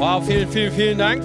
Wow, vielen, vielen, vielen Dank.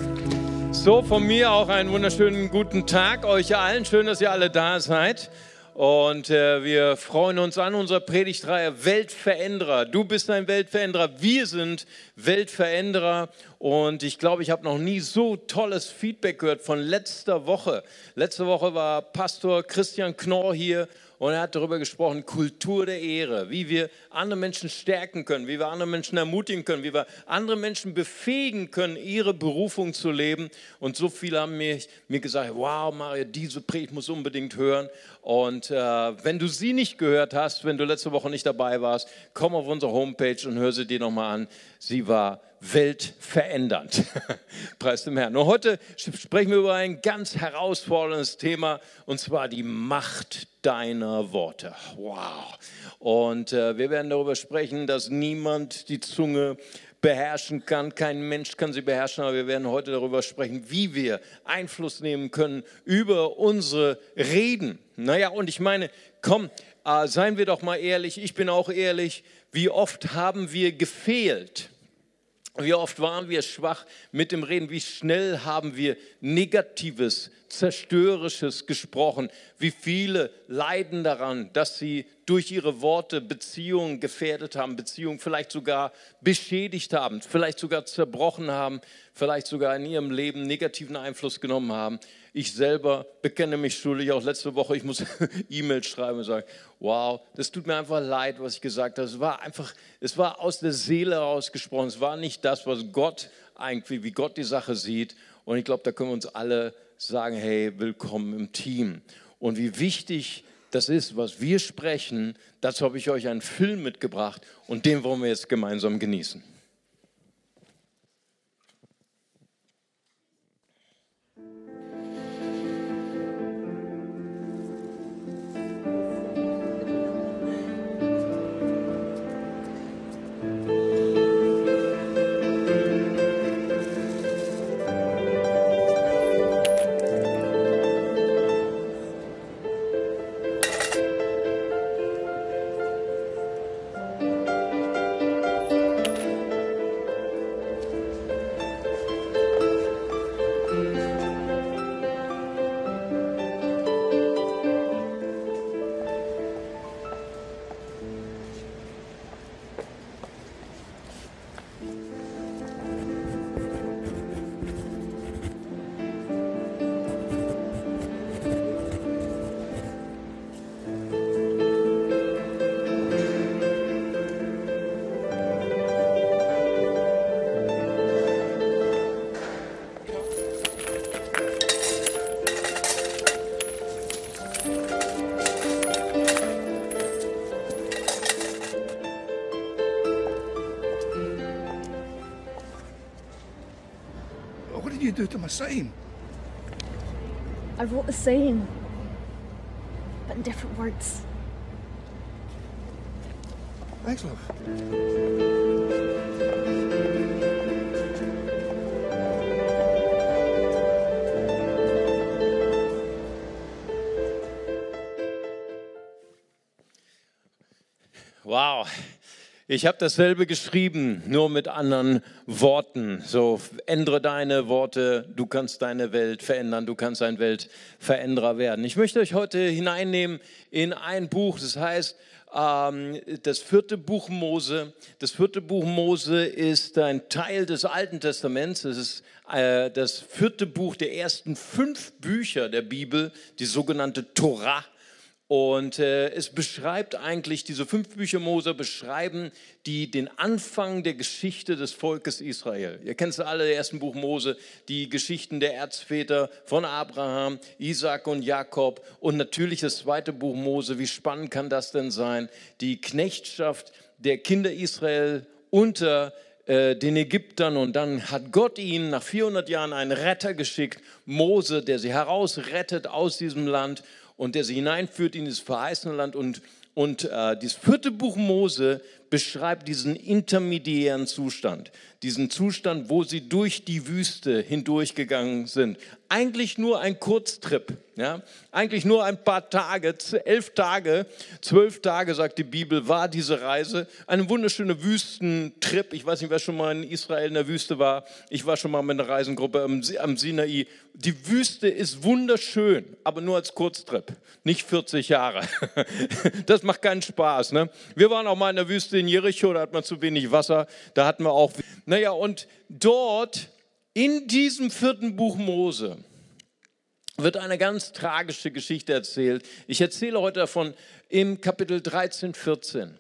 So, von mir auch einen wunderschönen guten Tag euch allen. Schön, dass ihr alle da seid. Und äh, wir freuen uns an unserer Predigtreihe Weltveränderer. Du bist ein Weltveränderer, wir sind Weltveränderer. Und ich glaube, ich habe noch nie so tolles Feedback gehört von letzter Woche. Letzte Woche war Pastor Christian Knorr hier und er hat darüber gesprochen, Kultur der Ehre, wie wir andere Menschen stärken können, wie wir andere Menschen ermutigen können, wie wir andere Menschen befähigen können, ihre Berufung zu leben. Und so viele haben mir, mir gesagt, wow, Mario, diese Predigt muss unbedingt hören. Und äh, wenn du sie nicht gehört hast, wenn du letzte Woche nicht dabei warst, komm auf unsere Homepage und hör sie dir nochmal an. Sie war weltverändernd. Preis dem Herrn. Und heute sprechen wir über ein ganz herausforderndes Thema, und zwar die Macht deiner Worte. Wow. Und äh, wir werden darüber sprechen, dass niemand die Zunge beherrschen kann. Kein Mensch kann sie beherrschen, aber wir werden heute darüber sprechen, wie wir Einfluss nehmen können über unsere Reden. Naja, und ich meine, komm, äh, seien wir doch mal ehrlich, ich bin auch ehrlich, wie oft haben wir gefehlt? Wie oft waren wir schwach mit dem Reden? Wie schnell haben wir Negatives, Zerstörerisches gesprochen? Wie viele leiden daran, dass sie durch ihre Worte Beziehungen gefährdet haben, Beziehungen vielleicht sogar beschädigt haben, vielleicht sogar zerbrochen haben, vielleicht sogar in ihrem Leben negativen Einfluss genommen haben? Ich selber bekenne mich schuldig, auch letzte Woche, ich muss E-Mails schreiben und sagen, wow, das tut mir einfach leid, was ich gesagt habe. Es war einfach, es war aus der Seele herausgesprochen. Es war nicht das, was Gott eigentlich, wie Gott die Sache sieht. Und ich glaube, da können wir uns alle sagen, hey, willkommen im Team. Und wie wichtig das ist, was wir sprechen, dazu habe ich euch einen Film mitgebracht und den wollen wir jetzt gemeinsam genießen. Do to my saying? I wrote the same, but in different words. Thanks, love. Ich habe dasselbe geschrieben, nur mit anderen Worten. So, ändere deine Worte, du kannst deine Welt verändern, du kannst ein Weltveränderer werden. Ich möchte euch heute hineinnehmen in ein Buch, das heißt ähm, das vierte Buch Mose. Das vierte Buch Mose ist ein Teil des Alten Testaments. Es ist äh, das vierte Buch der ersten fünf Bücher der Bibel, die sogenannte Torah. Und äh, es beschreibt eigentlich, diese fünf Bücher Mose beschreiben die, den Anfang der Geschichte des Volkes Israel. Ihr kennt es alle, der ersten Buch Mose, die Geschichten der Erzväter von Abraham, Isaac und Jakob und natürlich das zweite Buch Mose. Wie spannend kann das denn sein? Die Knechtschaft der Kinder Israel unter äh, den Ägyptern und dann hat Gott ihnen nach 400 Jahren einen Retter geschickt, Mose, der sie herausrettet aus diesem Land und der sie hineinführt in dieses verheißene Land. Und, und äh, dieses vierte Buch Mose beschreibt diesen intermediären Zustand, diesen Zustand, wo sie durch die Wüste hindurchgegangen sind. Eigentlich nur ein Kurztrip, ja? eigentlich nur ein paar Tage, elf Tage, zwölf Tage, sagt die Bibel, war diese Reise. Eine wunderschöne Wüstentrip. Ich weiß nicht, wer schon mal in Israel in der Wüste war. Ich war schon mal mit einer Reisengruppe am, Sinai. Die Wüste ist wunderschön, aber nur als Kurztrip, nicht 40 Jahre. Das macht keinen Spaß. Ne? Wir waren auch mal in der Wüste in Jericho, da hat man zu wenig Wasser. Da hatten wir auch naja, und dort in diesem vierten Buch Mose wird eine ganz tragische Geschichte erzählt. Ich erzähle heute davon im Kapitel 13, 14.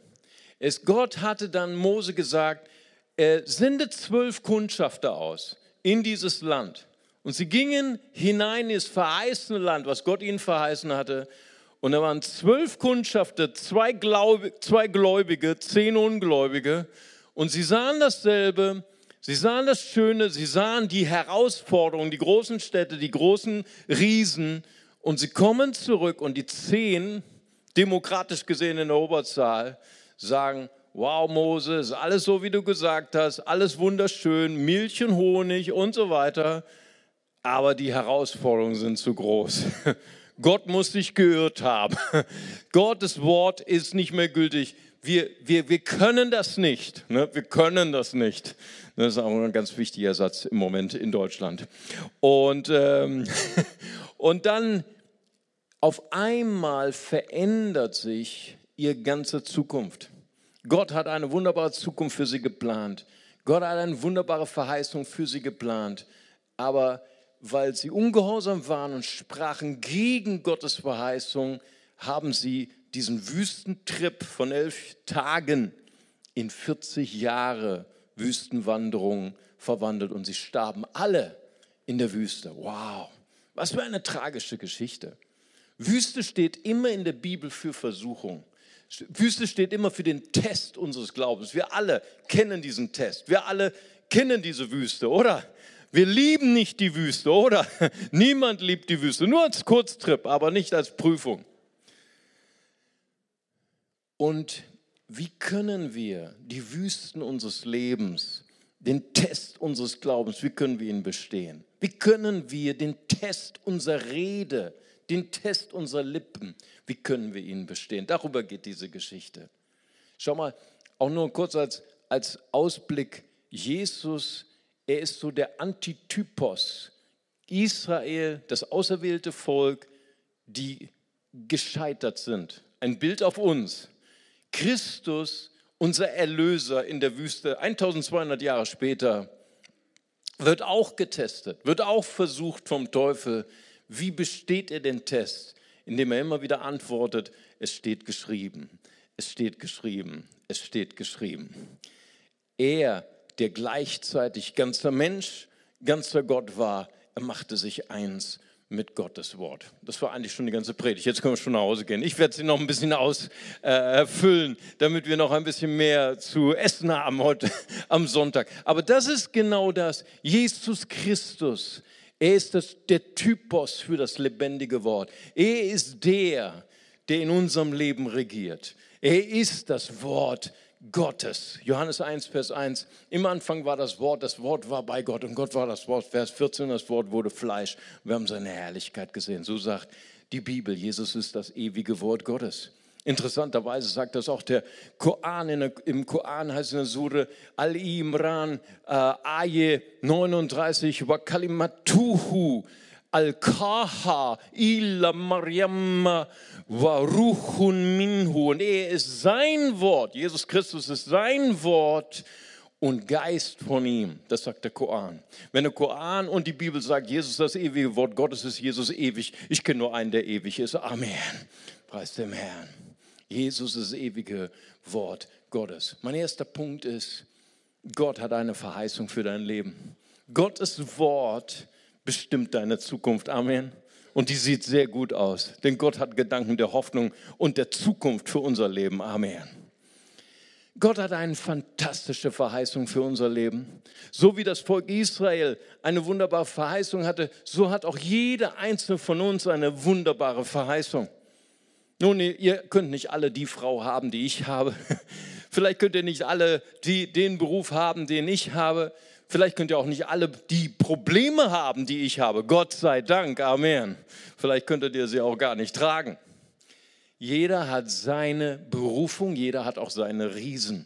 Es, Gott hatte dann Mose gesagt, er sendet zwölf Kundschafter aus in dieses Land. Und sie gingen hinein ins verheißene Land, was Gott ihnen verheißen hatte. Und da waren zwölf Kundschafter, zwei, Glaub, zwei Gläubige, zehn Ungläubige. Und sie sahen dasselbe, sie sahen das Schöne, sie sahen die Herausforderungen, die großen Städte, die großen Riesen. Und sie kommen zurück und die zehn, demokratisch gesehen in der Oberzahl, sagen, wow Mose, ist alles so, wie du gesagt hast, alles wunderschön, Milch und Honig und so weiter. Aber die Herausforderungen sind zu groß. Gott muss sich geirrt haben. Gottes Wort ist nicht mehr gültig wir, wir, wir können das nicht. Ne? Wir können das nicht. Das ist auch ein ganz wichtiger Satz im Moment in Deutschland. Und, ähm, und dann auf einmal verändert sich ihre ganze Zukunft. Gott hat eine wunderbare Zukunft für sie geplant. Gott hat eine wunderbare Verheißung für sie geplant. Aber weil sie ungehorsam waren und sprachen gegen Gottes Verheißung, haben sie diesen Wüstentrip von elf Tagen in 40 Jahre Wüstenwanderung verwandelt und sie starben alle in der Wüste. Wow, was für eine tragische Geschichte. Wüste steht immer in der Bibel für Versuchung. Wüste steht immer für den Test unseres Glaubens. Wir alle kennen diesen Test. Wir alle kennen diese Wüste, oder? Wir lieben nicht die Wüste, oder? Niemand liebt die Wüste, nur als Kurztrip, aber nicht als Prüfung. Und wie können wir die Wüsten unseres Lebens, den Test unseres Glaubens, wie können wir ihn bestehen? Wie können wir den Test unserer Rede, den Test unserer Lippen, wie können wir ihn bestehen? Darüber geht diese Geschichte. Schau mal, auch nur kurz als, als Ausblick, Jesus, er ist so der Antitypos. Israel, das auserwählte Volk, die gescheitert sind. Ein Bild auf uns. Christus, unser Erlöser in der Wüste, 1200 Jahre später, wird auch getestet, wird auch versucht vom Teufel. Wie besteht er den Test? Indem er immer wieder antwortet, es steht geschrieben, es steht geschrieben, es steht geschrieben. Er, der gleichzeitig ganzer Mensch, ganzer Gott war, er machte sich eins mit Gottes Wort. Das war eigentlich schon die ganze Predigt. Jetzt können wir schon nach Hause gehen. Ich werde sie noch ein bisschen ausfüllen, äh, damit wir noch ein bisschen mehr zu essen haben heute am Sonntag. Aber das ist genau das. Jesus Christus, er ist das, der Typos für das lebendige Wort. Er ist der, der in unserem Leben regiert. Er ist das Wort Gottes. Johannes 1, Vers 1. Im Anfang war das Wort, das Wort war bei Gott und Gott war das Wort. Vers 14, das Wort wurde Fleisch. Wir haben seine Herrlichkeit gesehen. So sagt die Bibel, Jesus ist das ewige Wort Gottes. Interessanterweise sagt das auch der Koran. Der, Im Koran heißt es in der Sure Al-Imran, äh, Aye 39, wa kalimatuhu Al-Kaha ila Maryam wa ruchun minhu. Und er ist sein Wort. Jesus Christus ist sein Wort und Geist von ihm. Das sagt der Koran. Wenn der Koran und die Bibel sagt, Jesus ist das ewige Wort Gottes, ist Jesus ewig. Ich kenne nur einen, der ewig ist. Amen. Preis dem Herrn. Jesus ist das ewige Wort Gottes. Mein erster Punkt ist, Gott hat eine Verheißung für dein Leben. Gottes Wort bestimmt deine Zukunft. Amen. Und die sieht sehr gut aus, denn Gott hat Gedanken der Hoffnung und der Zukunft für unser Leben. Amen. Gott hat eine fantastische Verheißung für unser Leben. So wie das Volk Israel eine wunderbare Verheißung hatte, so hat auch jeder einzelne von uns eine wunderbare Verheißung. Nun, ihr könnt nicht alle die Frau haben, die ich habe. Vielleicht könnt ihr nicht alle die, den Beruf haben, den ich habe. Vielleicht könnt ihr auch nicht alle die Probleme haben, die ich habe. Gott sei Dank. Amen. Vielleicht könntet ihr sie auch gar nicht tragen. Jeder hat seine Berufung, jeder hat auch seine Riesen.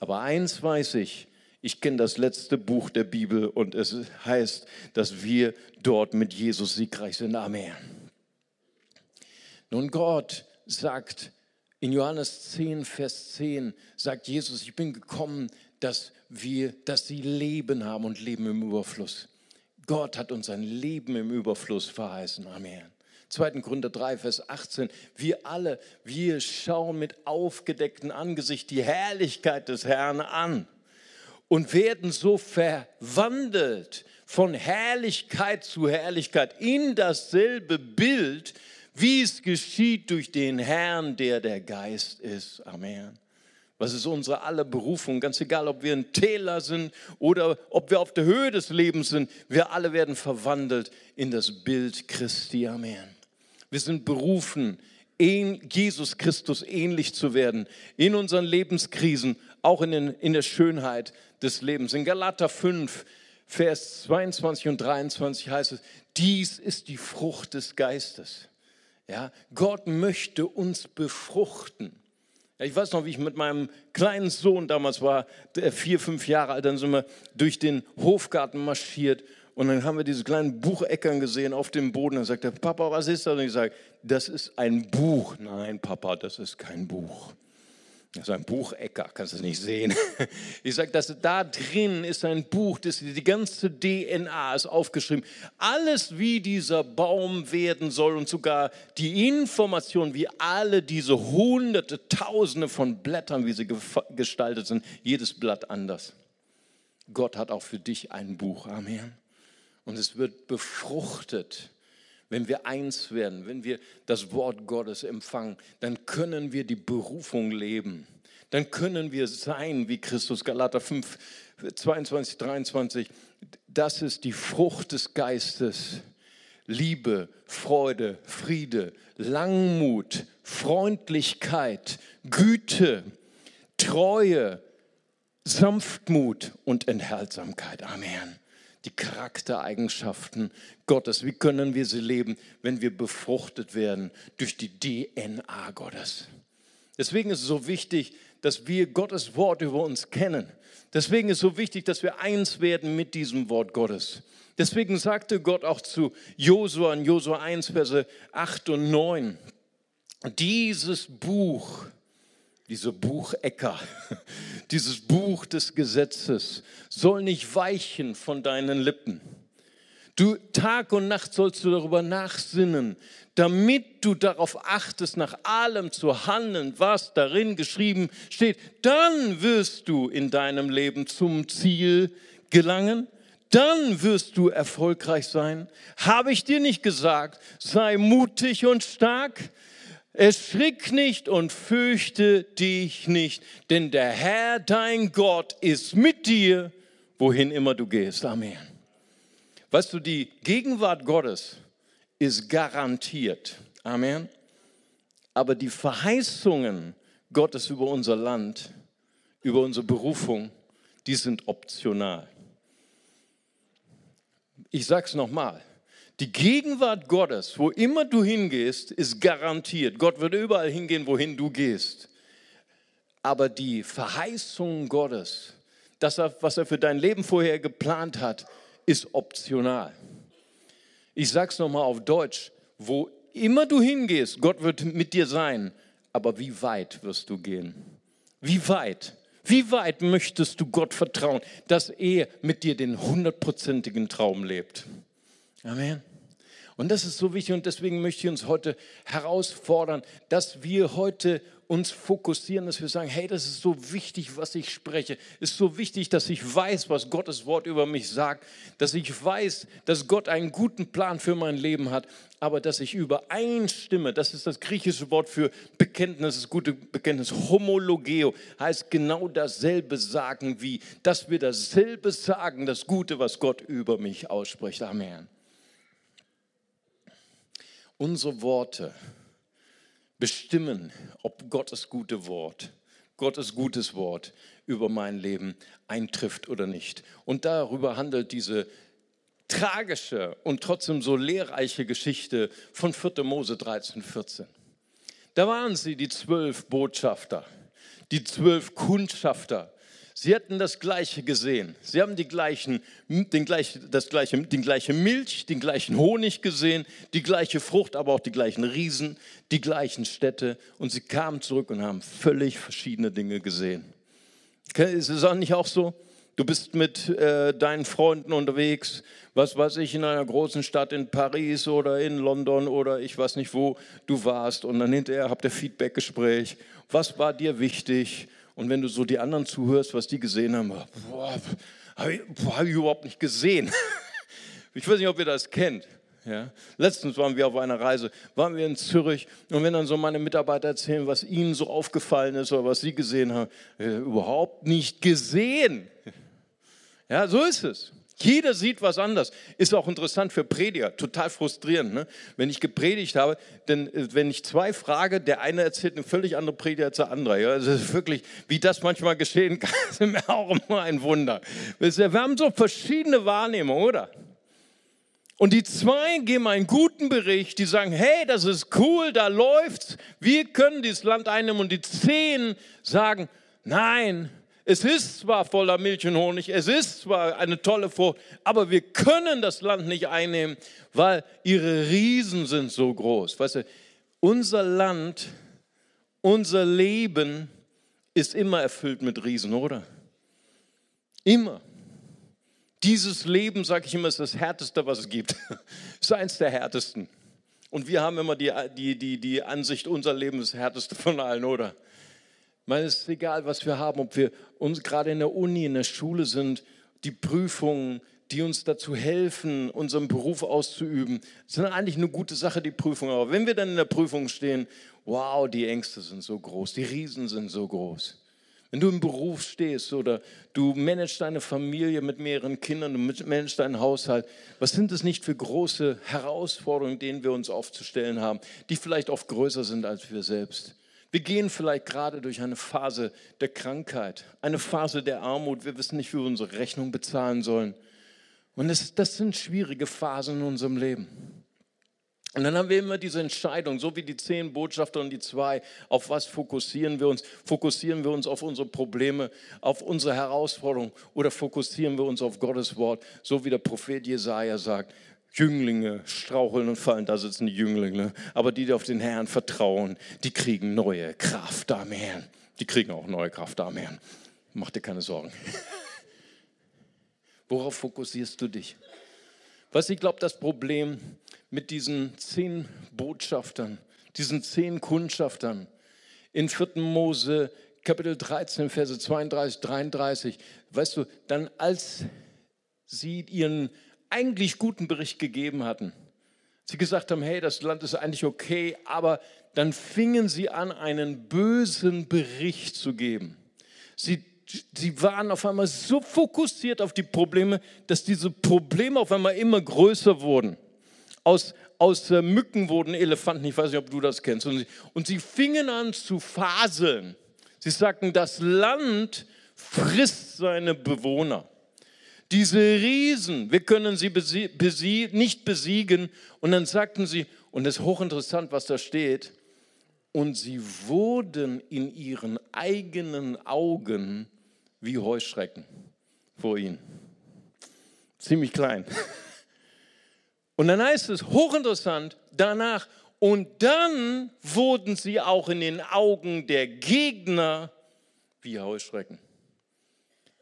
Aber eins weiß ich, ich kenne das letzte Buch der Bibel und es heißt, dass wir dort mit Jesus siegreich sind. Amen. Nun, Gott sagt in Johannes 10, Vers 10, sagt Jesus, ich bin gekommen, dass wir, dass sie Leben haben und Leben im Überfluss. Gott hat uns ein Leben im Überfluss verheißen. Amen. 2. Korinther 3, Vers 18. Wir alle, wir schauen mit aufgedecktem Angesicht die Herrlichkeit des Herrn an und werden so verwandelt von Herrlichkeit zu Herrlichkeit in dasselbe Bild, wie es geschieht durch den Herrn, der der Geist ist. Amen. Was ist unsere aller Berufung? Ganz egal, ob wir ein Täler sind oder ob wir auf der Höhe des Lebens sind, wir alle werden verwandelt in das Bild Christi. Amen. Wir sind berufen, Jesus Christus ähnlich zu werden in unseren Lebenskrisen, auch in, den, in der Schönheit des Lebens. In Galater 5, Vers 22 und 23 heißt es, dies ist die Frucht des Geistes. Ja, Gott möchte uns befruchten. Ich weiß noch, wie ich mit meinem kleinen Sohn damals war, vier, fünf Jahre alt, dann sind wir durch den Hofgarten marschiert und dann haben wir diese kleinen Bucheckern gesehen auf dem Boden. Dann sagt er, Papa, was ist das? Und ich sage, das ist ein Buch. Nein, Papa, das ist kein Buch. Ist ein Buchecker, kannst du es nicht sehen. Ich sage, dass da drin ist ein Buch, das die ganze DNA ist aufgeschrieben. Alles, wie dieser Baum werden soll und sogar die Information, wie alle diese hunderte, tausende von Blättern, wie sie gestaltet sind, jedes Blatt anders. Gott hat auch für dich ein Buch. Amen. Und es wird befruchtet wenn wir eins werden, wenn wir das Wort Gottes empfangen, dann können wir die Berufung leben. Dann können wir sein wie Christus. Galater 5, 22, 23. Das ist die Frucht des Geistes. Liebe, Freude, Friede, Langmut, Freundlichkeit, Güte, Treue, Sanftmut und Enthaltsamkeit. Amen die Charaktereigenschaften Gottes. Wie können wir sie leben, wenn wir befruchtet werden durch die DNA Gottes? Deswegen ist es so wichtig, dass wir Gottes Wort über uns kennen. Deswegen ist es so wichtig, dass wir eins werden mit diesem Wort Gottes. Deswegen sagte Gott auch zu Josua in Josua 1, Verse 8 und 9, dieses Buch diese Buchecker, dieses Buch des Gesetzes soll nicht weichen von deinen Lippen. Du Tag und Nacht sollst du darüber nachsinnen, damit du darauf achtest, nach allem zu handeln, was darin geschrieben steht. Dann wirst du in deinem Leben zum Ziel gelangen. Dann wirst du erfolgreich sein. Habe ich dir nicht gesagt, sei mutig und stark? Erschrick nicht und fürchte dich nicht, denn der Herr, dein Gott, ist mit dir, wohin immer du gehst. Amen. Weißt du, die Gegenwart Gottes ist garantiert. Amen. Aber die Verheißungen Gottes über unser Land, über unsere Berufung, die sind optional. Ich sage es nochmal. Die Gegenwart Gottes, wo immer du hingehst, ist garantiert. Gott wird überall hingehen, wohin du gehst. Aber die Verheißung Gottes, das, was er für dein Leben vorher geplant hat, ist optional. Ich sage es nochmal auf Deutsch, wo immer du hingehst, Gott wird mit dir sein, aber wie weit wirst du gehen? Wie weit? Wie weit möchtest du Gott vertrauen, dass er mit dir den hundertprozentigen Traum lebt? Amen. Und das ist so wichtig und deswegen möchte ich uns heute herausfordern, dass wir heute uns fokussieren, dass wir sagen, hey, das ist so wichtig, was ich spreche. Es ist so wichtig, dass ich weiß, was Gottes Wort über mich sagt, dass ich weiß, dass Gott einen guten Plan für mein Leben hat, aber dass ich übereinstimme, das ist das griechische Wort für Bekenntnis, das gute Bekenntnis, homologeo, heißt genau dasselbe sagen wie, dass wir dasselbe sagen, das Gute, was Gott über mich ausspricht. Amen. Unsere Worte bestimmen, ob Gottes gute Wort Gottes gutes Wort über mein Leben eintrifft oder nicht. Und darüber handelt diese tragische und trotzdem so lehrreiche Geschichte von 4. Mose 13, 14. Da waren sie, die zwölf Botschafter, die zwölf Kundschafter. Sie hatten das Gleiche gesehen. Sie haben die gleichen, den gleichen, das gleiche, den gleiche Milch, den gleichen Honig gesehen, die gleiche Frucht, aber auch die gleichen Riesen, die gleichen Städte. Und sie kamen zurück und haben völlig verschiedene Dinge gesehen. Ist es auch nicht auch so? Du bist mit äh, deinen Freunden unterwegs, was weiß ich, in einer großen Stadt in Paris oder in London oder ich weiß nicht, wo du warst. Und dann hinterher habt ihr Feedbackgespräch. Was war dir wichtig? Und wenn du so die anderen zuhörst, was die gesehen haben, boah, habe ich, hab ich überhaupt nicht gesehen. Ich weiß nicht, ob ihr das kennt. Ja. Letztens waren wir auf einer Reise, waren wir in Zürich und wenn dann so meine Mitarbeiter erzählen, was ihnen so aufgefallen ist oder was sie gesehen haben, äh, überhaupt nicht gesehen. Ja, so ist es. Jeder sieht was anders. Ist auch interessant für Prediger, total frustrierend. Ne? Wenn ich gepredigt habe, denn äh, wenn ich zwei frage, der eine erzählt eine völlig andere Predigt als der andere. Ja? Also wirklich, wie das manchmal geschehen kann, ist mir auch immer ein Wunder. Wir haben so verschiedene Wahrnehmungen, oder? Und die zwei geben einen guten Bericht, die sagen, hey, das ist cool, da läuft's, wir können dieses Land einnehmen. Und die zehn sagen, nein, es ist zwar voller Milch und Honig, es ist zwar eine tolle Frucht, aber wir können das Land nicht einnehmen, weil ihre Riesen sind so groß. Weißt du, unser Land, unser Leben ist immer erfüllt mit Riesen, oder? Immer. Dieses Leben, sage ich immer, ist das Härteste, was es gibt. ist eins der härtesten. Und wir haben immer die, die, die, die Ansicht, unser Leben ist das härteste von allen, oder? Meine, es ist egal, was wir haben, ob wir uns gerade in der Uni, in der Schule sind, die Prüfungen, die uns dazu helfen, unseren Beruf auszuüben, sind eigentlich eine gute Sache, die Prüfungen. Aber wenn wir dann in der Prüfung stehen, wow, die Ängste sind so groß, die Riesen sind so groß. Wenn du im Beruf stehst oder du managst deine Familie mit mehreren Kindern, du managst deinen Haushalt, was sind das nicht für große Herausforderungen, denen wir uns aufzustellen haben, die vielleicht oft größer sind als wir selbst? Wir gehen vielleicht gerade durch eine Phase der Krankheit, eine Phase der Armut. Wir wissen nicht, wie wir unsere Rechnung bezahlen sollen. Und das, das sind schwierige Phasen in unserem Leben. Und dann haben wir immer diese Entscheidung, so wie die zehn Botschafter und die zwei, auf was fokussieren wir uns? Fokussieren wir uns auf unsere Probleme, auf unsere Herausforderungen oder fokussieren wir uns auf Gottes Wort, so wie der Prophet Jesaja sagt, Jünglinge straucheln und fallen, da sitzen die Jünglinge, aber die, die auf den Herrn vertrauen, die kriegen neue Kraft am Herrn. Die kriegen auch neue Kraft am Herrn. Mach dir keine Sorgen. Worauf fokussierst du dich? Was ich glaube, das Problem mit diesen zehn Botschaftern, diesen zehn Kundschaftern in 4. Mose Kapitel 13, Verse 32, 33, weißt du, dann als sie ihren eigentlich guten Bericht gegeben hatten, sie gesagt haben, hey, das Land ist eigentlich okay, aber dann fingen sie an, einen bösen Bericht zu geben. Sie sie waren auf einmal so fokussiert auf die Probleme, dass diese Probleme auf einmal immer größer wurden. Aus, aus äh, Mücken wurden Elefanten, ich weiß nicht, ob du das kennst. Und sie, und sie fingen an zu faseln. Sie sagten, das Land frisst seine Bewohner. Diese Riesen, wir können sie besie besie nicht besiegen. Und dann sagten sie, und es ist hochinteressant, was da steht, und sie wurden in ihren eigenen Augen wie Heuschrecken vor ihnen. Ziemlich klein. Und dann heißt es hochinteressant danach, und dann wurden sie auch in den Augen der Gegner wie Heuschrecken.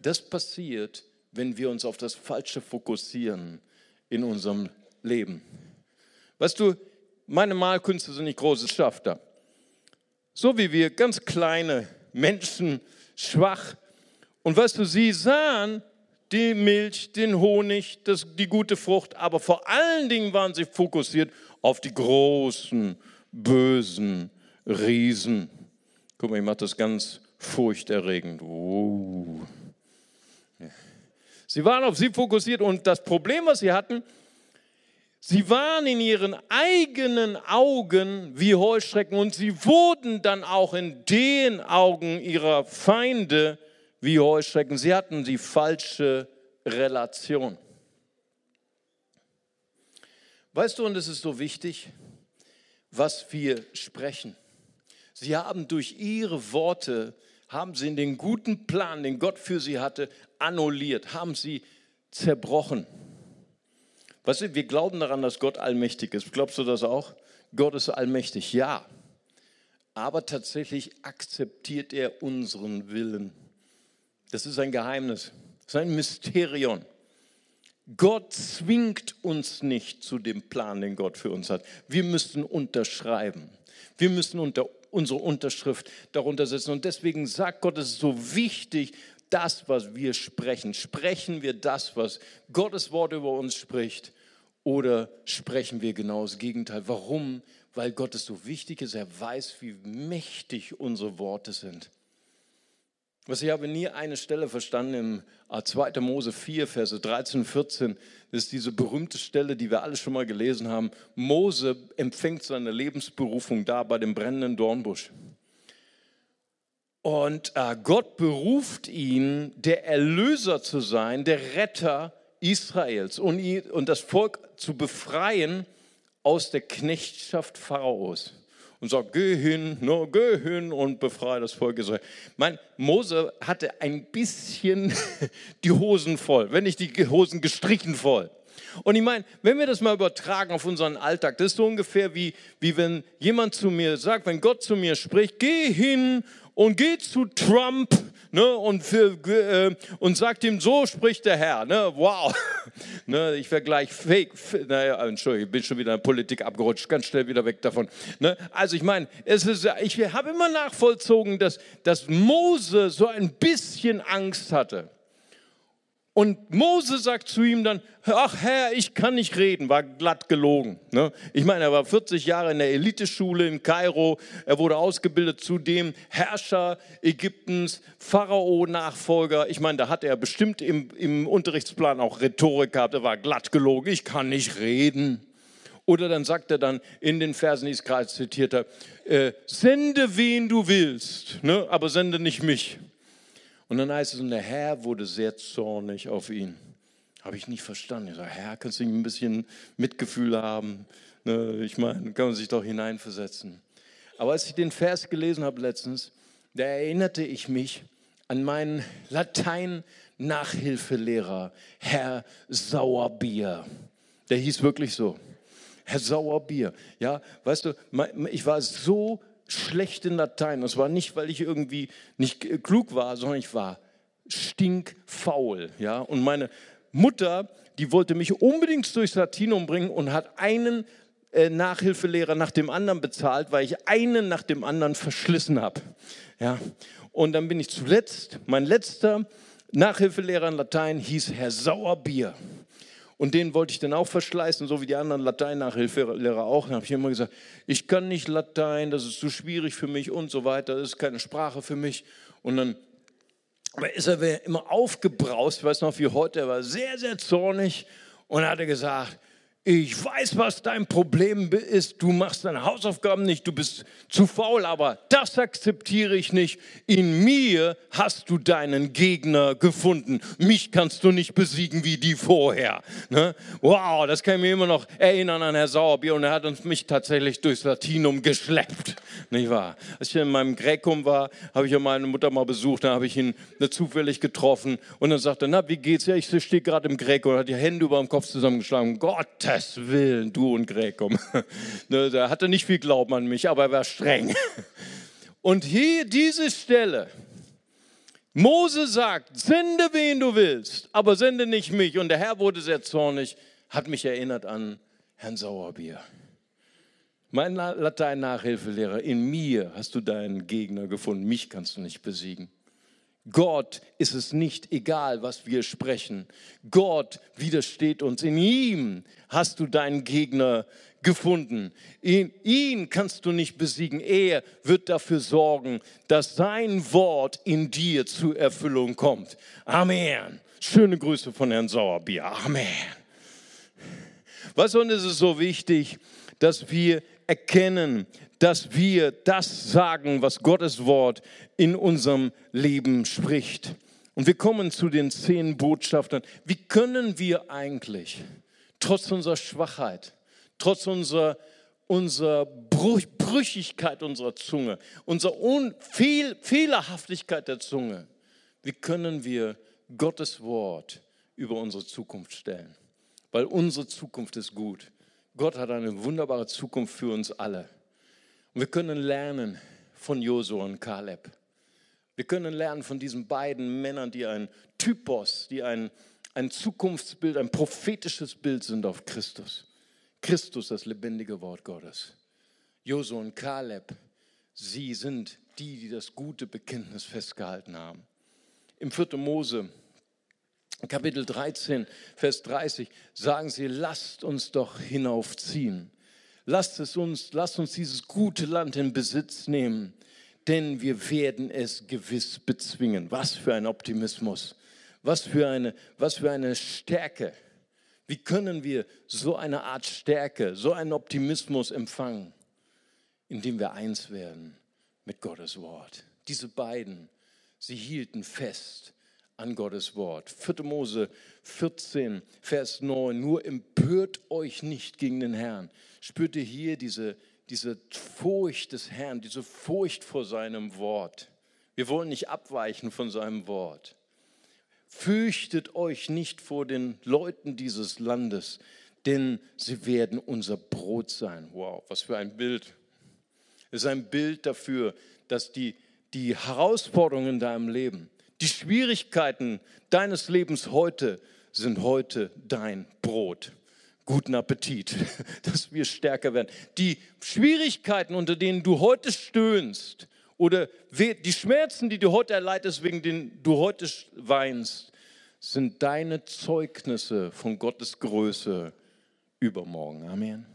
Das passiert, wenn wir uns auf das Falsche fokussieren in unserem Leben. Weißt du, meine Malkünste sind nicht großes Schafter. So wie wir ganz kleine Menschen, schwach, und weißt du, sie sahen die Milch, den Honig, das, die gute Frucht, aber vor allen Dingen waren sie fokussiert auf die großen, bösen Riesen. Guck mal, ich mache das ganz furchterregend. Oh. Sie waren auf sie fokussiert und das Problem, was sie hatten, Sie waren in ihren eigenen Augen wie Heuschrecken und sie wurden dann auch in den Augen ihrer Feinde wie Heuschrecken. Sie hatten die falsche Relation. Weißt du, und es ist so wichtig, was wir sprechen. Sie haben durch ihre Worte, haben sie den guten Plan, den Gott für sie hatte, annulliert, haben sie zerbrochen. Weißt du, wir glauben daran, dass Gott allmächtig ist. Glaubst du das auch? Gott ist allmächtig, ja. Aber tatsächlich akzeptiert er unseren Willen. Das ist ein Geheimnis, das ist ein Mysterium. Gott zwingt uns nicht zu dem Plan, den Gott für uns hat. Wir müssen unterschreiben. Wir müssen unter unsere Unterschrift darunter setzen. Und deswegen sagt Gott, es ist so wichtig, das, was wir sprechen. Sprechen wir das, was Gottes Wort über uns spricht, oder sprechen wir genau das Gegenteil? Warum? Weil Gott es so wichtig ist. Er weiß, wie mächtig unsere Worte sind. Was ich habe nie eine Stelle verstanden im 2. Äh, Mose 4, Verse 13 und 14. Das ist diese berühmte Stelle, die wir alle schon mal gelesen haben. Mose empfängt seine Lebensberufung da bei dem brennenden Dornbusch. Und äh, Gott beruft ihn, der Erlöser zu sein, der Retter Israels und das Volk zu befreien aus der Knechtschaft Pharaos und sagt, geh hin, no, geh hin und befreie das Volk Israel. Mein Mose hatte ein bisschen die Hosen voll, wenn nicht die Hosen gestrichen voll. Und ich meine, wenn wir das mal übertragen auf unseren Alltag, das ist so ungefähr wie, wie wenn jemand zu mir sagt, wenn Gott zu mir spricht, geh hin und geh zu Trump ne, und, für, äh, und sagt ihm, so spricht der Herr. Ne, wow, ne, ich wäre gleich fake. Naja, Entschuldigung, ich bin schon wieder in Politik abgerutscht, ganz schnell wieder weg davon. Ne, also ich meine, ich habe immer nachvollzogen, dass, dass Mose so ein bisschen Angst hatte. Und Mose sagt zu ihm dann, ach Herr, ich kann nicht reden, war glatt gelogen. Ne? Ich meine, er war 40 Jahre in der Eliteschule in Kairo, er wurde ausgebildet zu dem Herrscher Ägyptens, Pharao-Nachfolger. Ich meine, da hat er bestimmt im, im Unterrichtsplan auch Rhetorik gehabt, er war glatt gelogen, ich kann nicht reden. Oder dann sagt er dann in den Versen, die ich gerade zitiert habe, äh, sende wen du willst, ne? aber sende nicht mich. Und dann heißt es, und der Herr wurde sehr zornig auf ihn. Habe ich nicht verstanden. Ich sage, Herr, kannst du ein bisschen Mitgefühl haben? Ne, ich meine, kann man sich doch hineinversetzen. Aber als ich den Vers gelesen habe letztens, da erinnerte ich mich an meinen Latein-Nachhilfelehrer, Herr Sauerbier. Der hieß wirklich so. Herr Sauerbier. Ja, weißt du, ich war so schlecht in Latein. Das war nicht, weil ich irgendwie nicht klug war, sondern ich war stinkfaul. Ja? Und meine Mutter, die wollte mich unbedingt durchs Latinum bringen und hat einen äh, Nachhilfelehrer nach dem anderen bezahlt, weil ich einen nach dem anderen verschlissen habe. Ja? Und dann bin ich zuletzt, mein letzter Nachhilfelehrer in Latein hieß Herr Sauerbier. Und den wollte ich dann auch verschleißen, so wie die anderen Latein-Nachhilfelehrer auch. Dann habe ich immer gesagt, ich kann nicht Latein, das ist zu schwierig für mich und so weiter, das ist keine Sprache für mich. Und dann ist er immer aufgebraust, ich weiß noch wie heute, er war sehr, sehr zornig und hat gesagt, ich weiß, was dein Problem ist. Du machst deine Hausaufgaben nicht, du bist zu faul, aber das akzeptiere ich nicht. In mir hast du deinen Gegner gefunden. Mich kannst du nicht besiegen wie die vorher. Ne? Wow, das kann ich mir immer noch erinnern an Herr Sauerbier und er hat uns mich tatsächlich durchs Latinum geschleppt. Nicht wahr? Als ich in meinem Gräkum war, habe ich ja meine Mutter mal besucht, da habe ich ihn zufällig getroffen und dann sagte er, na, wie geht's? Ja, ich stehe gerade im Gräkum und hat die Hände über dem Kopf zusammengeschlagen. Gottes Willen, du und Gräkum. Ne, da hatte nicht viel Glauben an mich, aber er war streng. Und hier diese Stelle, Mose sagt, sende wen du willst, aber sende nicht mich. Und der Herr wurde sehr zornig, hat mich erinnert an Herrn Sauerbier. Mein Latein-Nachhilfelehrer, in mir hast du deinen Gegner gefunden, mich kannst du nicht besiegen. Gott ist es nicht egal, was wir sprechen. Gott widersteht uns. In ihm hast du deinen Gegner gefunden. In ihn kannst du nicht besiegen. Er wird dafür sorgen, dass sein Wort in dir zur Erfüllung kommt. Amen. Schöne Grüße von Herrn Sauerbier. Amen. Was und es ist so wichtig, dass wir erkennen, dass wir das sagen, was Gottes Wort in unserem Leben spricht. Und wir kommen zu den zehn Botschaftern. Wie können wir eigentlich, trotz unserer Schwachheit, trotz unserer, unserer Brüchigkeit unserer Zunge, unserer Fehl Fehlerhaftigkeit der Zunge, wie können wir Gottes Wort über unsere Zukunft stellen? Weil unsere Zukunft ist gut. Gott hat eine wunderbare Zukunft für uns alle. Und wir können lernen von Josua und Kaleb. Wir können lernen von diesen beiden Männern, die ein Typos, die ein, ein Zukunftsbild, ein prophetisches Bild sind auf Christus. Christus, das lebendige Wort Gottes. Josua und Kaleb, sie sind die, die das gute Bekenntnis festgehalten haben. Im 4. Mose, Kapitel 13, Vers 30, sagen sie, lasst uns doch hinaufziehen. Lasst es uns, lasst uns dieses gute Land in Besitz nehmen, denn wir werden es gewiss bezwingen. Was für ein Optimismus, was für eine, was für eine Stärke. Wie können wir so eine Art Stärke, so einen Optimismus empfangen? Indem wir eins werden mit Gottes Wort. Diese beiden, sie hielten fest an Gottes Wort. 4. Mose 14, Vers 9. Nur empört euch nicht gegen den Herrn. Spürt ihr hier diese, diese Furcht des Herrn, diese Furcht vor seinem Wort. Wir wollen nicht abweichen von seinem Wort. Fürchtet euch nicht vor den Leuten dieses Landes, denn sie werden unser Brot sein. Wow, was für ein Bild. Es ist ein Bild dafür, dass die, die Herausforderungen in deinem Leben, die Schwierigkeiten deines Lebens heute sind heute dein Brot. Guten Appetit, dass wir stärker werden. Die Schwierigkeiten, unter denen du heute stöhnst, oder die Schmerzen, die du heute erleidest, wegen denen du heute weinst, sind deine Zeugnisse von Gottes Größe übermorgen. Amen.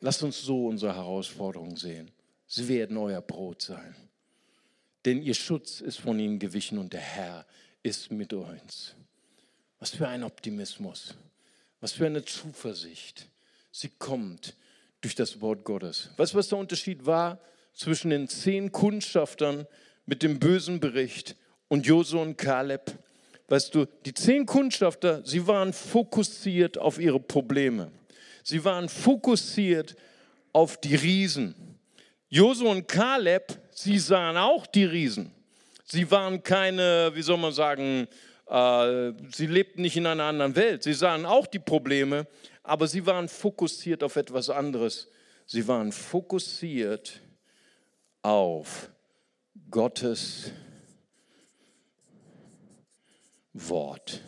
Lasst uns so unsere Herausforderungen sehen. Sie werden euer Brot sein. Denn ihr Schutz ist von ihnen gewichen und der Herr ist mit uns. Was für ein Optimismus. Was für eine Zuversicht. Sie kommt durch das Wort Gottes. Weißt du, was der Unterschied war? zwischen den zehn Kundschaftern mit dem bösen Bericht und Josua und Kaleb. Weißt du, die zehn Kundschafter, sie waren fokussiert auf ihre Probleme. Sie waren fokussiert auf die Riesen. Josua und Kaleb, sie sahen auch die Riesen. Sie waren keine, wie soll man sagen, äh, sie lebten nicht in einer anderen Welt. Sie sahen auch die Probleme, aber sie waren fokussiert auf etwas anderes. Sie waren fokussiert auf Gottes Wort.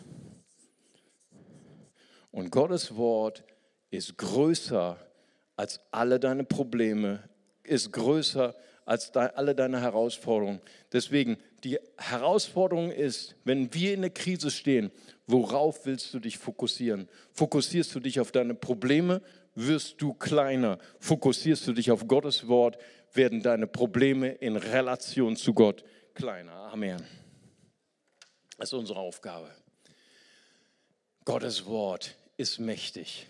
Und Gottes Wort ist größer als alle deine Probleme, ist größer als alle deine Herausforderungen. Deswegen, die Herausforderung ist, wenn wir in der Krise stehen, worauf willst du dich fokussieren? Fokussierst du dich auf deine Probleme, wirst du kleiner. Fokussierst du dich auf Gottes Wort, werden deine Probleme in Relation zu Gott kleiner. Amen. Das ist unsere Aufgabe. Gottes Wort ist mächtig.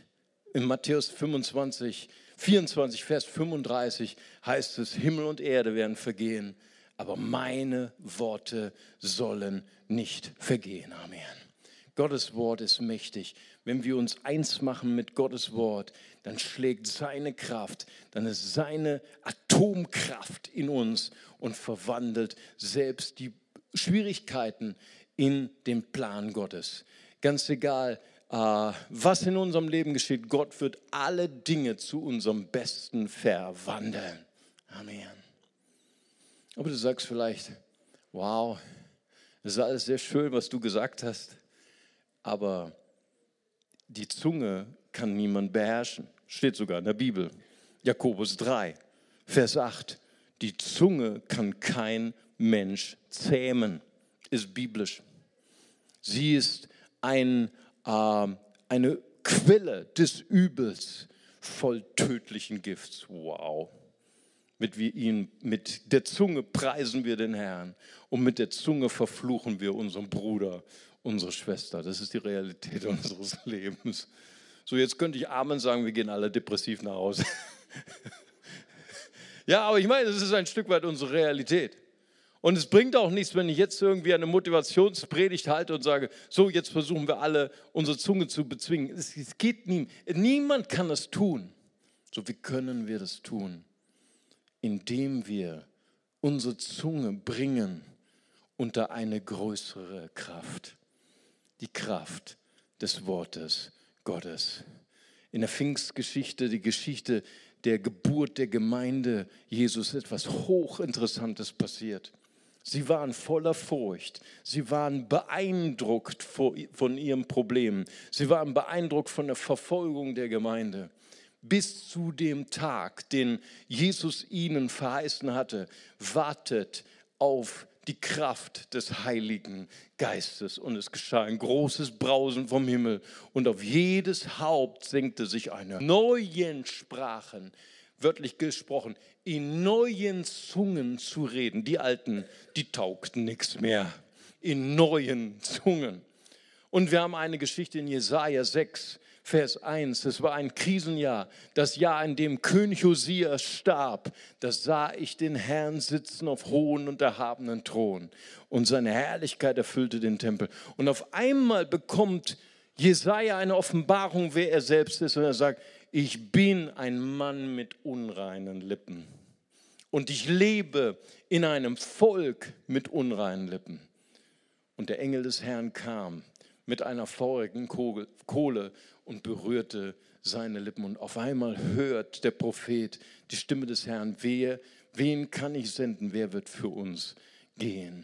In Matthäus 25, 24, Vers 35 heißt es, Himmel und Erde werden vergehen, aber meine Worte sollen nicht vergehen. Amen. Gottes Wort ist mächtig. Wenn wir uns eins machen mit Gottes Wort, dann schlägt seine Kraft, dann ist seine Atomkraft in uns und verwandelt selbst die Schwierigkeiten in den Plan Gottes. Ganz egal, was in unserem Leben geschieht, Gott wird alle Dinge zu unserem Besten verwandeln. Amen. Aber du sagst vielleicht, wow, das ist alles sehr schön, was du gesagt hast aber die Zunge kann niemand beherrschen. Steht sogar in der Bibel. Jakobus 3, Vers 8. Die Zunge kann kein Mensch zähmen, ist biblisch. Sie ist ein, äh, eine Quelle des Übels voll tödlichen Gifts. Wow. Mit, wir ihn, mit der Zunge preisen wir den Herrn und mit der Zunge verfluchen wir unseren Bruder unsere Schwester. Das ist die Realität unseres Lebens. So, jetzt könnte ich Amen sagen, wir gehen alle depressiv nach Hause. ja, aber ich meine, das ist ein Stück weit unsere Realität. Und es bringt auch nichts, wenn ich jetzt irgendwie eine Motivationspredigt halte und sage, so, jetzt versuchen wir alle, unsere Zunge zu bezwingen. Es, geht nie. Niemand kann das tun. So, wie können wir das tun? Indem wir unsere Zunge bringen unter eine größere Kraft. Die Kraft des Wortes Gottes. In der Pfingstgeschichte, die Geschichte der Geburt der Gemeinde Jesus, etwas Hochinteressantes passiert. Sie waren voller Furcht. Sie waren beeindruckt von ihrem Problem. Sie waren beeindruckt von der Verfolgung der Gemeinde. Bis zu dem Tag, den Jesus ihnen verheißen hatte, wartet auf die Kraft des Heiligen Geistes. Und es geschah ein großes Brausen vom Himmel. Und auf jedes Haupt senkte sich eine neuen Sprachen, wörtlich gesprochen, in neuen Zungen zu reden. Die alten, die taugten nichts mehr. In neuen Zungen. Und wir haben eine Geschichte in Jesaja 6, Vers 1. Es war ein Krisenjahr, das Jahr, in dem König Hosea starb. Da sah ich den Herrn sitzen auf hohen und erhabenen Thron und seine Herrlichkeit erfüllte den Tempel. Und auf einmal bekommt Jesaja eine Offenbarung, wer er selbst ist. Und er sagt, ich bin ein Mann mit unreinen Lippen. Und ich lebe in einem Volk mit unreinen Lippen. Und der Engel des Herrn kam mit einer feurigen Kohle und berührte seine Lippen. Und auf einmal hört der Prophet die Stimme des Herrn, wer, wen kann ich senden, wer wird für uns gehen?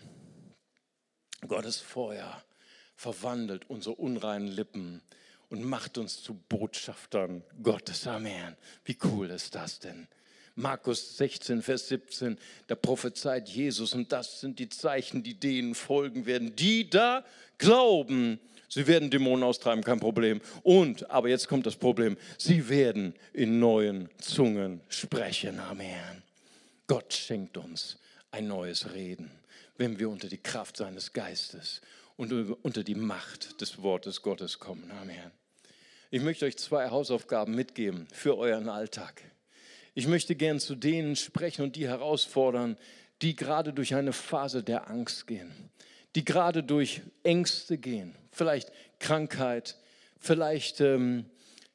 Gottes Feuer verwandelt unsere unreinen Lippen und macht uns zu Botschaftern Gottes. Amen. Wie cool ist das denn? Markus 16, Vers 17, da prophezeit Jesus und das sind die Zeichen, die denen folgen werden, die da glauben. Sie werden Dämonen austreiben, kein Problem. Und, aber jetzt kommt das Problem, sie werden in neuen Zungen sprechen. Amen. Gott schenkt uns ein neues Reden, wenn wir unter die Kraft seines Geistes und unter die Macht des Wortes Gottes kommen. Amen. Ich möchte euch zwei Hausaufgaben mitgeben für euren Alltag. Ich möchte gern zu denen sprechen und die herausfordern, die gerade durch eine Phase der Angst gehen, die gerade durch Ängste gehen, vielleicht Krankheit, vielleicht ähm,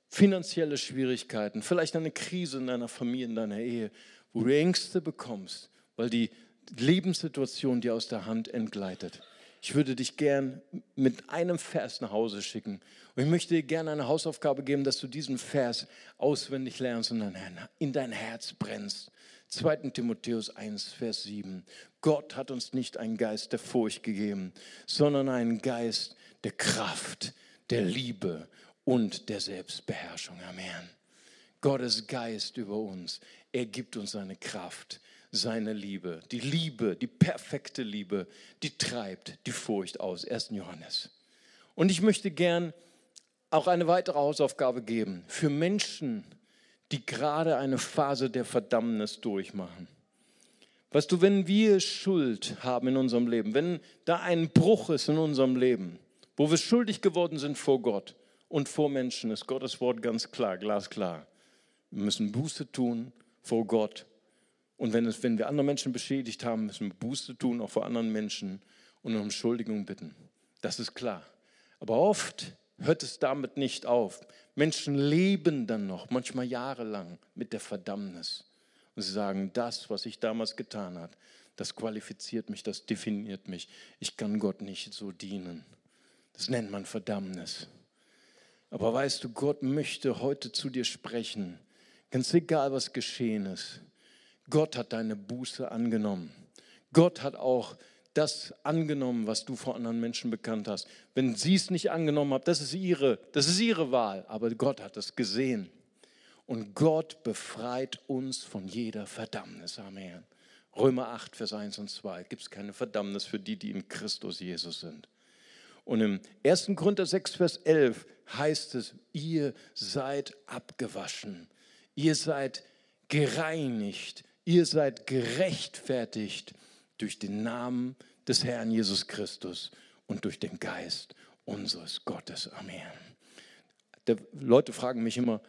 finanzielle Schwierigkeiten, vielleicht eine Krise in deiner Familie, in deiner Ehe, wo du Ängste bekommst, weil die Lebenssituation dir aus der Hand entgleitet. Ich würde dich gern mit einem Vers nach Hause schicken. Und ich möchte dir gerne eine Hausaufgabe geben, dass du diesen Vers auswendig lernst und in dein Herz brennst. 2. Timotheus 1, Vers 7. Gott hat uns nicht einen Geist der Furcht gegeben, sondern einen Geist der Kraft, der Liebe und der Selbstbeherrschung. Amen. Gottes Geist über uns. Er gibt uns seine Kraft seine Liebe. Die Liebe, die perfekte Liebe, die treibt die Furcht aus. 1. Johannes. Und ich möchte gern auch eine weitere Hausaufgabe geben für Menschen, die gerade eine Phase der Verdammnis durchmachen. Weißt du, wenn wir Schuld haben in unserem Leben, wenn da ein Bruch ist in unserem Leben, wo wir schuldig geworden sind vor Gott und vor Menschen, ist Gottes Wort ganz klar, glasklar. Wir müssen Buße tun vor Gott und wenn, es, wenn wir andere Menschen beschädigt haben, müssen wir Buße tun, auch vor anderen Menschen und um Entschuldigung bitten. Das ist klar. Aber oft hört es damit nicht auf. Menschen leben dann noch, manchmal jahrelang, mit der Verdammnis. Und sie sagen, das, was ich damals getan habe, das qualifiziert mich, das definiert mich. Ich kann Gott nicht so dienen. Das nennt man Verdammnis. Aber weißt du, Gott möchte heute zu dir sprechen. Ganz egal, was geschehen ist. Gott hat deine Buße angenommen. Gott hat auch das angenommen, was du vor anderen Menschen bekannt hast. Wenn sie es nicht angenommen haben, das ist ihre, das ist ihre Wahl, aber Gott hat es gesehen. Und Gott befreit uns von jeder Verdammnis. Amen. Römer 8, Vers 1 und 2 gibt es keine Verdammnis für die, die in Christus Jesus sind. Und im 1. Korinther 6, Vers 11 heißt es, ihr seid abgewaschen, ihr seid gereinigt, ihr seid gerechtfertigt durch den Namen des Herrn Jesus Christus und durch den Geist unseres Gottes. Amen. Der, Leute fragen mich immer,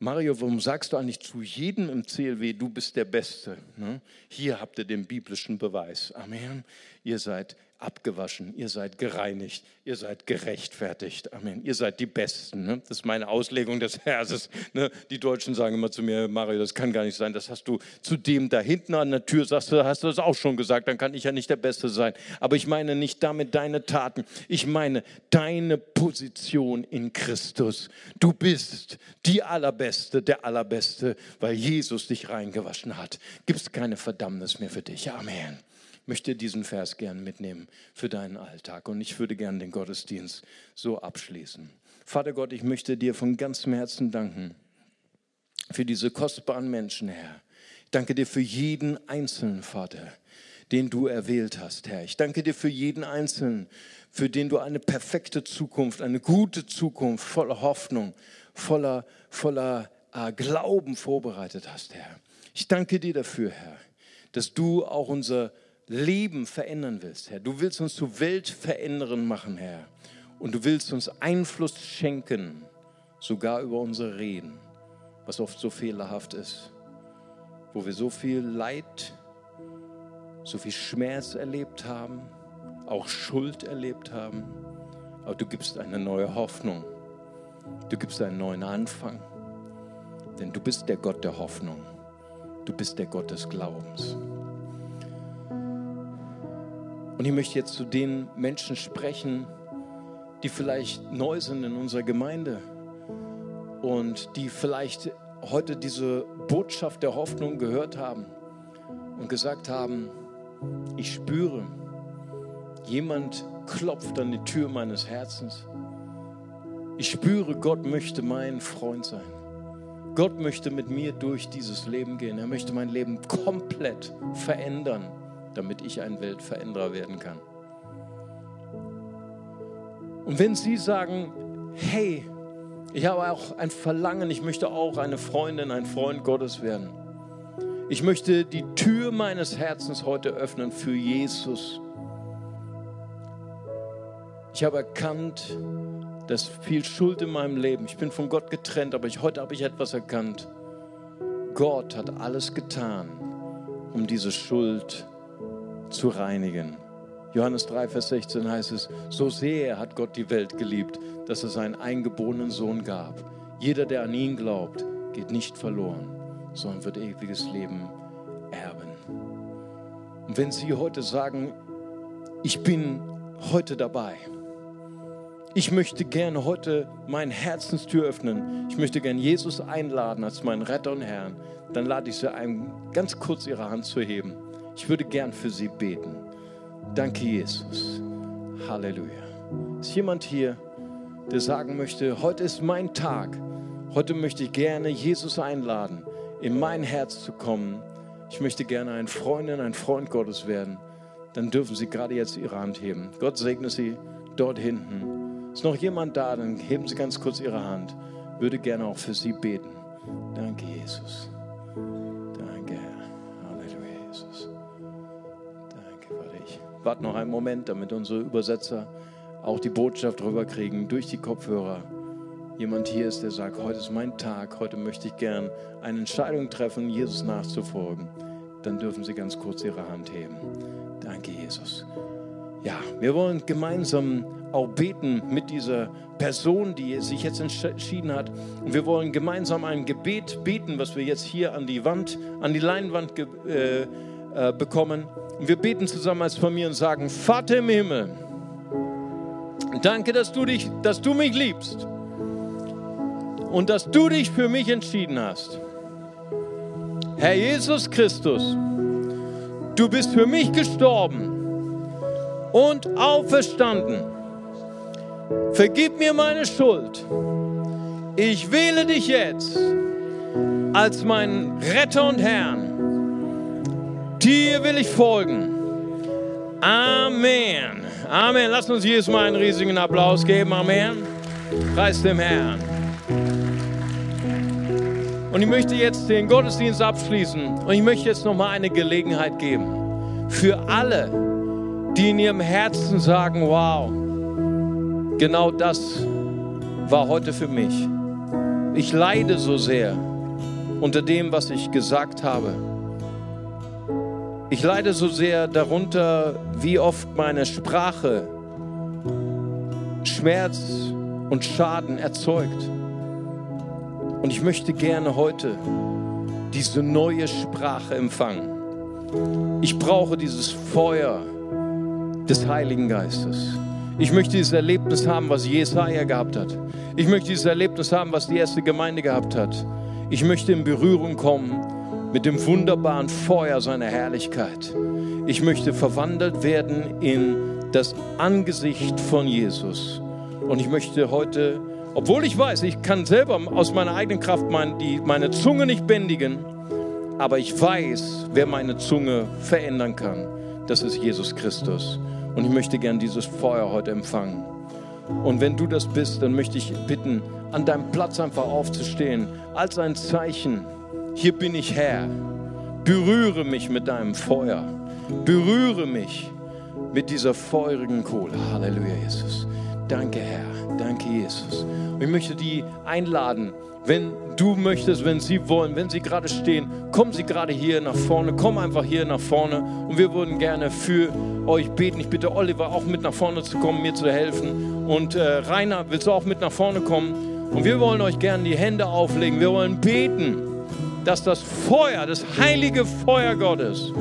Mario, warum sagst du eigentlich zu jedem im CLW, du bist der Beste? Ne? Hier habt ihr den biblischen Beweis. Amen. Ihr seid abgewaschen, ihr seid gereinigt, ihr seid gerechtfertigt. Amen. Ihr seid die Besten. Ne? Das ist meine Auslegung des Verses. Ne? Die Deutschen sagen immer zu mir, Mario, das kann gar nicht sein. Das hast du zu dem da hinten an der Tür, sagst du, hast du das auch schon gesagt, dann kann ich ja nicht der Beste sein. Aber ich meine nicht damit deine Taten. Ich meine deine Position in Christus. Du bist die Allerbeste, der Allerbeste, weil Jesus dich reingewaschen hat. Gibt es keine Verdammnis mehr für dich. Amen möchte diesen Vers gern mitnehmen für deinen Alltag. Und ich würde gern den Gottesdienst so abschließen. Vater Gott, ich möchte dir von ganzem Herzen danken für diese kostbaren Menschen, Herr. Ich danke dir für jeden einzelnen, Vater, den du erwählt hast, Herr. Ich danke dir für jeden einzelnen, für den du eine perfekte Zukunft, eine gute Zukunft voller Hoffnung, voller, voller äh, Glauben vorbereitet hast, Herr. Ich danke dir dafür, Herr, dass du auch unser Leben verändern willst, Herr. Du willst uns zu Weltveränderern machen, Herr. Und du willst uns Einfluss schenken, sogar über unsere Reden, was oft so fehlerhaft ist, wo wir so viel Leid, so viel Schmerz erlebt haben, auch Schuld erlebt haben. Aber du gibst eine neue Hoffnung. Du gibst einen neuen Anfang. Denn du bist der Gott der Hoffnung. Du bist der Gott des Glaubens. Und ich möchte jetzt zu den Menschen sprechen, die vielleicht neu sind in unserer Gemeinde und die vielleicht heute diese Botschaft der Hoffnung gehört haben und gesagt haben, ich spüre, jemand klopft an die Tür meines Herzens. Ich spüre, Gott möchte mein Freund sein. Gott möchte mit mir durch dieses Leben gehen. Er möchte mein Leben komplett verändern damit ich ein Weltveränderer werden kann. Und wenn Sie sagen, hey, ich habe auch ein Verlangen, ich möchte auch eine Freundin, ein Freund Gottes werden. Ich möchte die Tür meines Herzens heute öffnen für Jesus. Ich habe erkannt, dass viel Schuld in meinem Leben. Ich bin von Gott getrennt, aber ich, heute habe ich etwas erkannt. Gott hat alles getan, um diese Schuld zu reinigen. Johannes 3, Vers 16 heißt es, so sehr hat Gott die Welt geliebt, dass er seinen eingeborenen Sohn gab. Jeder, der an ihn glaubt, geht nicht verloren, sondern wird ewiges Leben erben. Und wenn Sie heute sagen, ich bin heute dabei, ich möchte gerne heute meine Herzenstür öffnen, ich möchte gerne Jesus einladen als meinen Retter und Herrn, dann lade ich Sie ein, ganz kurz Ihre Hand zu heben. Ich würde gern für Sie beten. Danke, Jesus. Halleluja. Ist jemand hier, der sagen möchte, heute ist mein Tag. Heute möchte ich gerne Jesus einladen, in mein Herz zu kommen. Ich möchte gerne ein Freundin, ein Freund Gottes werden. Dann dürfen Sie gerade jetzt Ihre Hand heben. Gott segne Sie dort hinten. Ist noch jemand da? Dann heben Sie ganz kurz Ihre Hand. Würde gerne auch für Sie beten. Danke, Jesus. Warte noch einen Moment, damit unsere Übersetzer auch die Botschaft rüberkriegen durch die Kopfhörer. Jemand hier ist, der sagt, heute ist mein Tag, heute möchte ich gern eine Entscheidung treffen, Jesus nachzufolgen. Dann dürfen Sie ganz kurz Ihre Hand heben. Danke, Jesus. Ja, wir wollen gemeinsam auch beten mit dieser Person, die sich jetzt entschieden hat. Und wir wollen gemeinsam ein Gebet beten, was wir jetzt hier an die Wand, an die Leinwand äh, äh, bekommen. Und wir beten zusammen als Familie und sagen, Vater im Himmel, danke, dass du, dich, dass du mich liebst und dass du dich für mich entschieden hast. Herr Jesus Christus, du bist für mich gestorben und auferstanden. Vergib mir meine Schuld. Ich wähle dich jetzt als meinen Retter und Herrn. Dir will ich folgen. Amen. Amen. Lass uns jedes Mal einen riesigen Applaus geben. Amen. Preis dem Herrn. Und ich möchte jetzt den Gottesdienst abschließen. Und ich möchte jetzt nochmal eine Gelegenheit geben. Für alle, die in ihrem Herzen sagen, wow, genau das war heute für mich. Ich leide so sehr unter dem, was ich gesagt habe. Ich leide so sehr darunter, wie oft meine Sprache Schmerz und Schaden erzeugt. Und ich möchte gerne heute diese neue Sprache empfangen. Ich brauche dieses Feuer des Heiligen Geistes. Ich möchte dieses Erlebnis haben, was Jesaja gehabt hat. Ich möchte dieses Erlebnis haben, was die erste Gemeinde gehabt hat. Ich möchte in Berührung kommen mit dem wunderbaren Feuer seiner Herrlichkeit. Ich möchte verwandelt werden in das Angesicht von Jesus. Und ich möchte heute, obwohl ich weiß, ich kann selber aus meiner eigenen Kraft mein, die, meine Zunge nicht bändigen, aber ich weiß, wer meine Zunge verändern kann. Das ist Jesus Christus. Und ich möchte gern dieses Feuer heute empfangen. Und wenn du das bist, dann möchte ich bitten, an deinem Platz einfach aufzustehen, als ein Zeichen. Hier bin ich Herr. Berühre mich mit deinem Feuer. Berühre mich mit dieser feurigen Kohle. Halleluja, Jesus. Danke, Herr. Danke, Jesus. Und ich möchte die einladen, wenn du möchtest, wenn sie wollen, wenn sie gerade stehen, kommen sie gerade hier nach vorne, komm einfach hier nach vorne und wir würden gerne für euch beten. Ich bitte Oliver auch mit nach vorne zu kommen, mir zu helfen und äh, Rainer, willst du auch mit nach vorne kommen? Und wir wollen euch gerne die Hände auflegen. Wir wollen beten, dass das Feuer, das heilige Feuer Gottes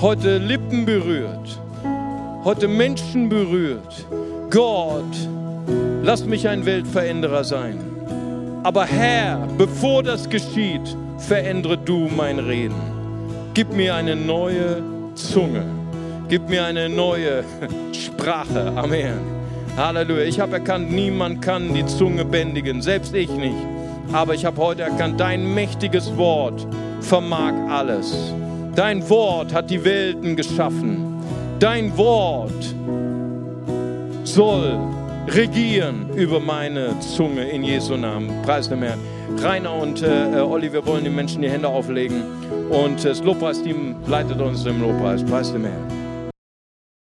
heute Lippen berührt, heute Menschen berührt. Gott, lass mich ein Weltveränderer sein. Aber Herr, bevor das geschieht, verändere du mein Reden. Gib mir eine neue Zunge. Gib mir eine neue Sprache. Amen. Halleluja. Ich habe erkannt, niemand kann die Zunge bändigen, selbst ich nicht. Aber ich habe heute erkannt, dein mächtiges Wort vermag alles. Dein Wort hat die Welten geschaffen. Dein Wort soll regieren über meine Zunge in Jesu Namen. Preis dem Herrn. Rainer und äh, Olli, wir wollen den Menschen die Hände auflegen und das Lobpreisteam leitet uns im Lobpreis. Preis dem Herrn.